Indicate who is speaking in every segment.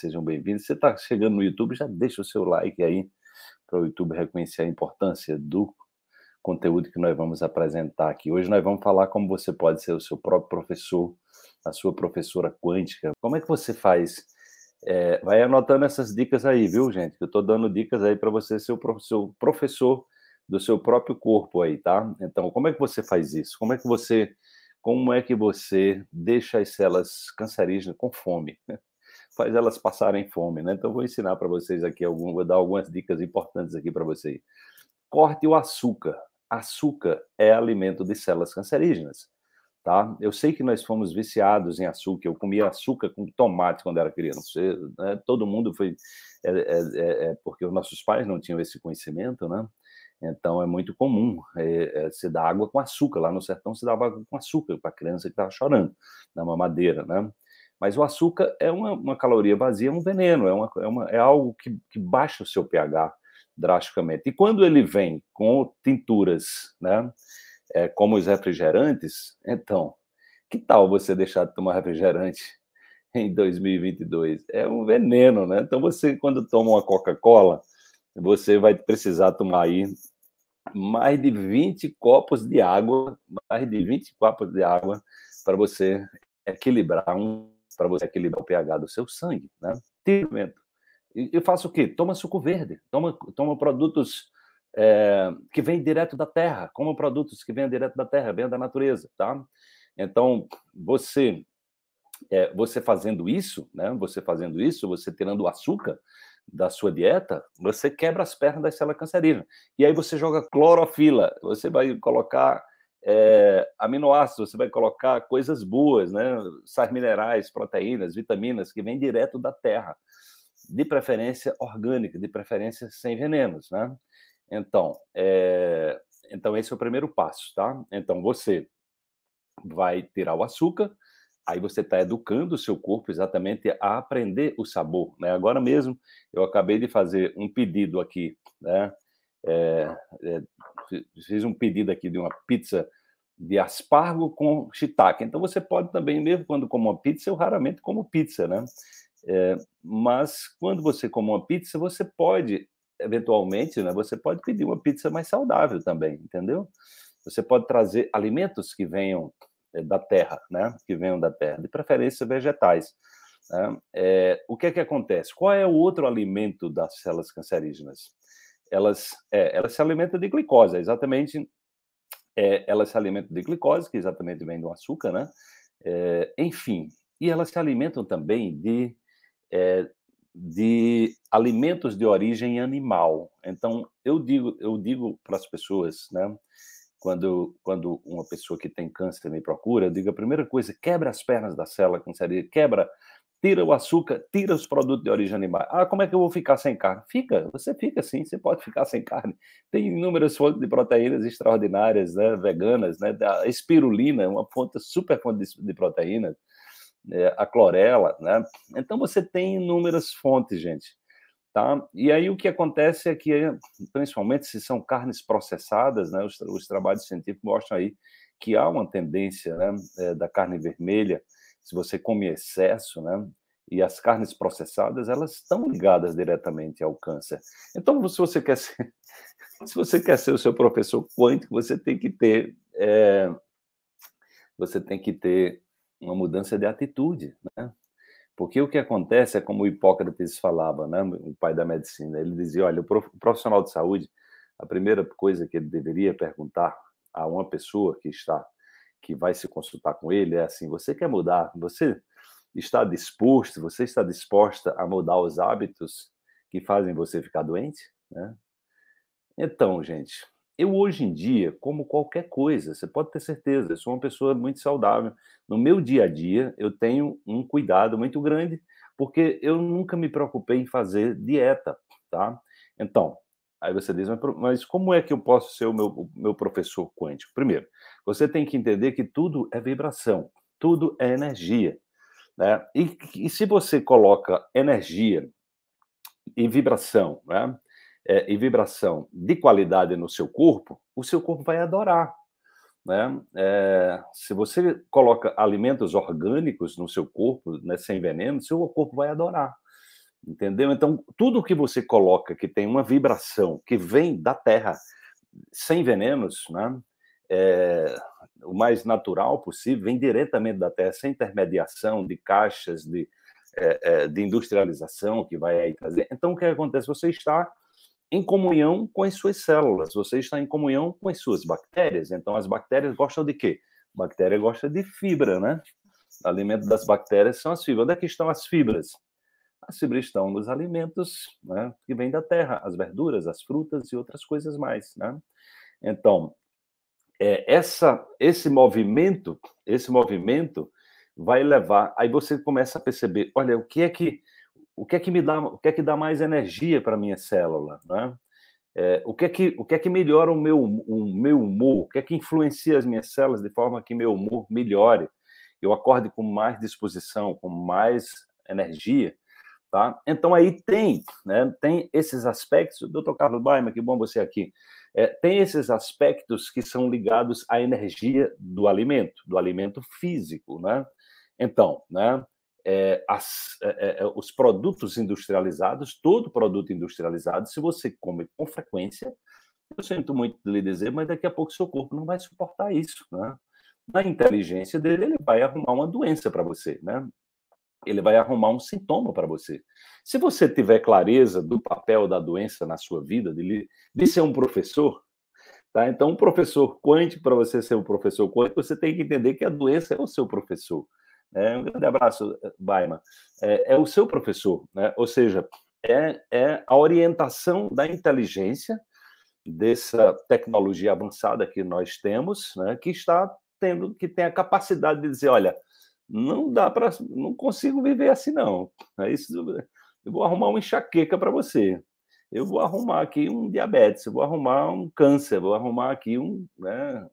Speaker 1: sejam bem-vindos. Você está chegando no YouTube, já deixa o seu like aí para o YouTube reconhecer a importância do conteúdo que nós vamos apresentar aqui. Hoje nós vamos falar como você pode ser o seu próprio professor, a sua professora quântica. Como é que você faz? É, vai anotando essas dicas aí, viu, gente? Eu estou dando dicas aí para você ser o professor, professor do seu próprio corpo aí, tá? Então, como é que você faz isso? Como é que você como é que você deixa as células cancerígenas com fome? Faz elas passarem fome, né? Então, vou ensinar para vocês aqui, algum, vou dar algumas dicas importantes aqui para vocês. Corte o açúcar. Açúcar é alimento de células cancerígenas, tá? Eu sei que nós fomos viciados em açúcar. Eu comia açúcar com tomate quando era criança. Né? Todo mundo foi... É, é, é, é porque os nossos pais não tinham esse conhecimento, né? Então é muito comum é, é, se dar água com açúcar. Lá no sertão se dava água com açúcar para criança que estava chorando na mamadeira, né? Mas o açúcar é uma, uma caloria vazia, é um veneno, é, uma, é, uma, é algo que, que baixa o seu pH drasticamente. E quando ele vem com tinturas, né, é, como os refrigerantes, então, que tal você deixar de tomar refrigerante em 2022? É um veneno, né? Então você, quando toma uma Coca-Cola, você vai precisar tomar aí mais de 20 copos de água, mais de 20 copos de água para você equilibrar um, para você equilibrar o pH do seu sangue, né? Tratamento. Eu faço o quê? Toma suco verde, toma, toma produtos é, que vêm direto da terra, como produtos que vêm direto da terra, vêm da natureza, tá? Então, você é, você fazendo isso, né? Você fazendo isso, você tirando o açúcar, da sua dieta, você quebra as pernas da célula cancerígena. E aí você joga clorofila, você vai colocar é, aminoácidos, você vai colocar coisas boas, né? sais minerais, proteínas, vitaminas, que vêm direto da terra, de preferência orgânica, de preferência sem venenos. Né? Então, é, então, esse é o primeiro passo. Tá? Então, você vai tirar o açúcar, aí você está educando o seu corpo exatamente a aprender o sabor. Né? Agora mesmo, eu acabei de fazer um pedido aqui, né? É, é, fiz um pedido aqui de uma pizza de aspargo com shiitake. Então, você pode também, mesmo quando come uma pizza, eu raramente como pizza, né? É, mas quando você come uma pizza, você pode, eventualmente, né? Você pode pedir uma pizza mais saudável também, entendeu? Você pode trazer alimentos que venham é, da terra, né? Que venham da terra, de preferência vegetais. Né? É, o que é que acontece? Qual é o outro alimento das células cancerígenas? Elas, é, elas se alimentam de glicose, exatamente. É, elas se alimentam de glicose, que exatamente vem do açúcar, né? É, enfim, e elas se alimentam também de, é, de alimentos de origem animal. Então, eu digo, eu digo para as pessoas, né? quando, quando uma pessoa que tem câncer me procura, eu digo a primeira coisa, quebra as pernas da célula cancerígena, quebra, tira o açúcar, tira os produtos de origem animal. Ah, como é que eu vou ficar sem carne? Fica, você fica sim, você pode ficar sem carne. Tem inúmeras fontes de proteínas extraordinárias, né, veganas, né, a espirulina, uma fonte super fonte de, de proteínas, é, a clorela, né? Então você tem inúmeras fontes, gente. Tá? E aí o que acontece é que, principalmente se são carnes processadas, né, os, os trabalhos científicos mostram aí que há uma tendência né, é, da carne vermelha, se você come excesso, né, e as carnes processadas, elas estão ligadas diretamente ao câncer. Então, se você quer ser, se você quer ser o seu professor quântico, você tem que ter, é, você tem que ter uma mudança de atitude, né? Porque o que acontece é como Hipócrates falava, né, o pai da medicina, ele dizia, olha, o profissional de saúde, a primeira coisa que ele deveria perguntar a uma pessoa que está que vai se consultar com ele é assim, você quer mudar? Você está disposto, você está disposta a mudar os hábitos que fazem você ficar doente, né? Então, gente, eu hoje em dia, como qualquer coisa, você pode ter certeza, eu sou uma pessoa muito saudável. No meu dia a dia, eu tenho um cuidado muito grande, porque eu nunca me preocupei em fazer dieta, tá? Então, aí você diz, mas como é que eu posso ser o meu, o meu professor quântico? Primeiro, você tem que entender que tudo é vibração, tudo é energia, né? E, e se você coloca energia e vibração, né? é, e vibração de qualidade no seu corpo, o seu corpo vai adorar. Né? É, se você coloca alimentos orgânicos no seu corpo, né, sem veneno, seu corpo vai adorar. Entendeu? Então, tudo que você coloca que tem uma vibração que vem da terra, sem venenos, né? É, o mais natural possível, vem diretamente da terra, sem intermediação de caixas, de, é, é, de industrialização que vai aí trazer. Então, o que acontece? Você está em comunhão com as suas células, você está em comunhão com as suas bactérias. Então, as bactérias gostam de quê? Bactéria gosta de fibra, né? O alimento das bactérias são as fibras. Onde é que estão as fibras? As fibras estão nos alimentos né, que vêm da terra, as verduras, as frutas e outras coisas mais. Né? Então, é, essa, esse movimento, esse movimento vai levar. Aí você começa a perceber, olha, o que é que o que é que me dá, o que é que dá mais energia para minha célula, né? É, o que é que o que é que melhora o meu o meu humor? O que é que influencia as minhas células de forma que meu humor melhore? Eu acorde com mais disposição, com mais energia, tá? Então aí tem, né? Tem esses aspectos. Doutor Carlos Baima, que bom você aqui. É, tem esses aspectos que são ligados à energia do alimento, do alimento físico, né? Então, né? É, as, é, é, os produtos industrializados, todo produto industrializado, se você come com frequência, eu sinto muito de lhe dizer, mas daqui a pouco seu corpo não vai suportar isso, né? Na inteligência dele, ele vai arrumar uma doença para você, né? Ele vai arrumar um sintoma para você. Se você tiver clareza do papel da doença na sua vida, de, de ser um professor, tá? Então, um professor quântico, para você ser um professor quântico, você tem que entender que a doença é o seu professor. É, um grande abraço, Baima. É, é, o seu professor, né? ou seja, é, é a orientação da inteligência dessa tecnologia avançada que nós temos, né? que está tendo, que tem a capacidade de dizer, olha, não dá para, não consigo viver assim não. É isso, eu vou arrumar uma enxaqueca para você. Eu vou arrumar aqui um diabetes, eu vou arrumar um câncer, vou arrumar aqui um, né,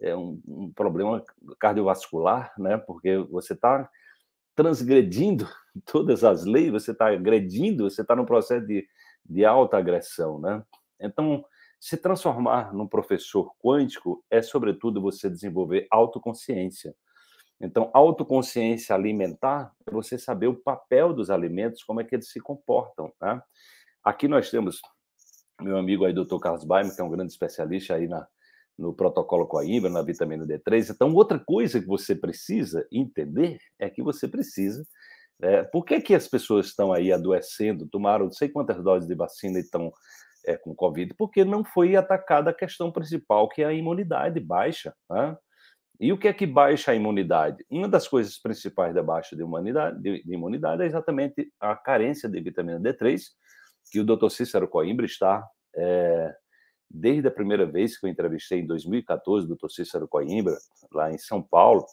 Speaker 1: é um, um problema cardiovascular, né? Porque você está transgredindo todas as leis, você está agredindo, você está no processo de, de alta agressão, né? Então, se transformar num professor quântico é, sobretudo, você desenvolver autoconsciência. Então, autoconsciência alimentar é você saber o papel dos alimentos, como é que eles se comportam. Né? Aqui nós temos meu amigo aí, doutor Carlos Baim, que é um grande especialista aí na, no protocolo Coimbra, na vitamina D3. Então, outra coisa que você precisa entender é que você precisa. É, por que, que as pessoas estão aí adoecendo, tomaram não sei quantas doses de vacina e estão é, com Covid? Porque não foi atacada a questão principal, que é a imunidade baixa. Né? E o que é que baixa a imunidade? Uma das coisas principais da baixa de de, de imunidade é exatamente a carência de vitamina D3, que o Dr. Cícero Coimbra está é, desde a primeira vez que eu entrevistei em 2014 o Dr. Cícero Coimbra, lá em São Paulo,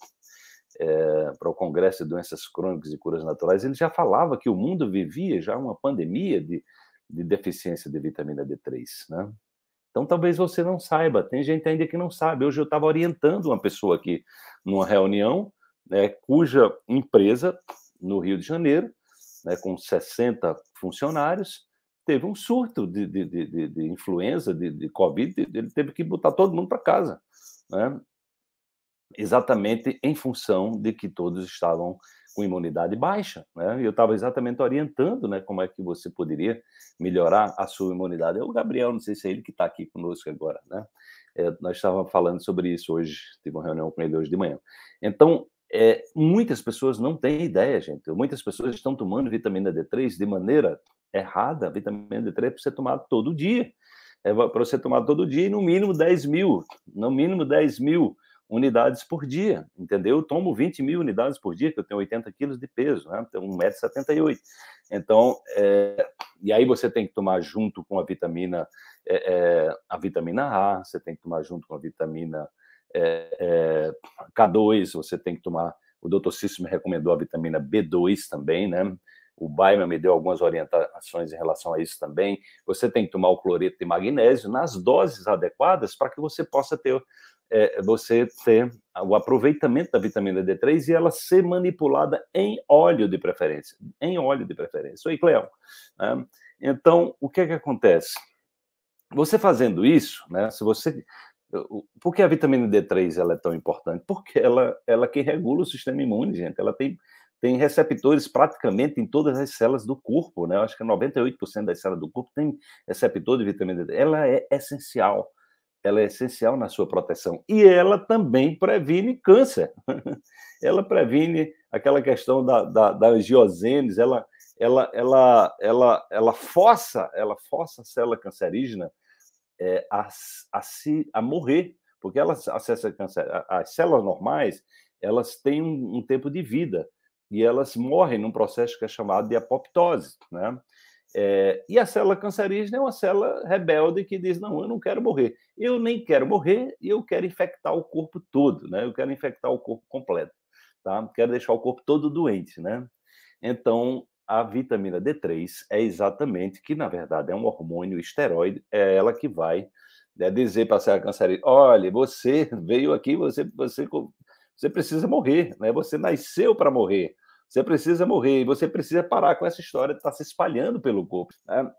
Speaker 1: é, para o Congresso de Doenças Crônicas e Curas Naturais, ele já falava que o mundo vivia já uma pandemia de, de deficiência de vitamina D3, né? Então, talvez você não saiba, tem gente ainda que não sabe. Hoje eu estava orientando uma pessoa aqui numa reunião, né, cuja empresa, no Rio de Janeiro, né, com 60 funcionários, teve um surto de, de, de, de influenza, de, de Covid, ele teve que botar todo mundo para casa, né? exatamente em função de que todos estavam com imunidade baixa, né? E eu estava exatamente orientando, né, como é que você poderia melhorar a sua imunidade. É o Gabriel, não sei se é ele que está aqui conosco agora, né? É, nós estávamos falando sobre isso hoje, tive uma reunião com ele hoje de manhã. Então, é, muitas pessoas não têm ideia, gente. Muitas pessoas estão tomando vitamina D3 de maneira errada, vitamina D3 é para você tomar todo dia. É para você tomar todo dia no mínimo 10 mil, no mínimo 10 mil unidades por dia, entendeu? Eu tomo 20 mil unidades por dia, que eu tenho 80 quilos de peso, né? Tenho 1,78m. Então, é, e aí você tem que tomar junto com a vitamina, é, é, a vitamina A, você tem que tomar junto com a vitamina é, é, K2, você tem que tomar, o doutor Cício me recomendou a vitamina B2 também, né? O Baima me deu algumas orientações em relação a isso também. Você tem que tomar o cloreto de magnésio nas doses adequadas para que você possa ter é, você ter o aproveitamento da vitamina D3 e ela ser manipulada em óleo de preferência, em óleo de preferência. Oi, Cleão. Né? Então, o que é que acontece? Você fazendo isso, né? Se você por que a vitamina D3 ela é tão importante? Porque ela, ela que regula o sistema imune, gente. Ela tem tem receptores praticamente em todas as células do corpo, né? Eu acho que 98% das células do corpo tem receptor de vitamina D. Ela é essencial, ela é essencial na sua proteção. E ela também previne câncer. ela previne aquela questão da, da, da angiosênese, ela, ela, ela, ela, ela força, ela força a célula cancerígena é, a, a, se, a morrer, porque elas câncer, as células normais, elas têm um, um tempo de vida e elas morrem num processo que é chamado de apoptose, né? É, e a célula cancerígena é uma célula rebelde que diz: não, eu não quero morrer. Eu nem quero morrer e eu quero infectar o corpo todo, né? Eu quero infectar o corpo completo, tá? Quero deixar o corpo todo doente, né? Então, a vitamina D3 é exatamente que, na verdade, é um hormônio esteroide, é ela que vai né, dizer para a célula cancerígena: olha, você veio aqui, você, você, você precisa morrer, né? Você nasceu para morrer. Você precisa morrer e você precisa parar com essa história de estar tá se espalhando pelo corpo. Né?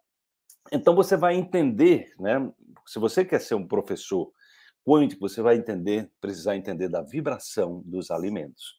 Speaker 1: Então você vai entender, né? Se você quer ser um professor quântico, você vai entender, precisar entender da vibração dos alimentos.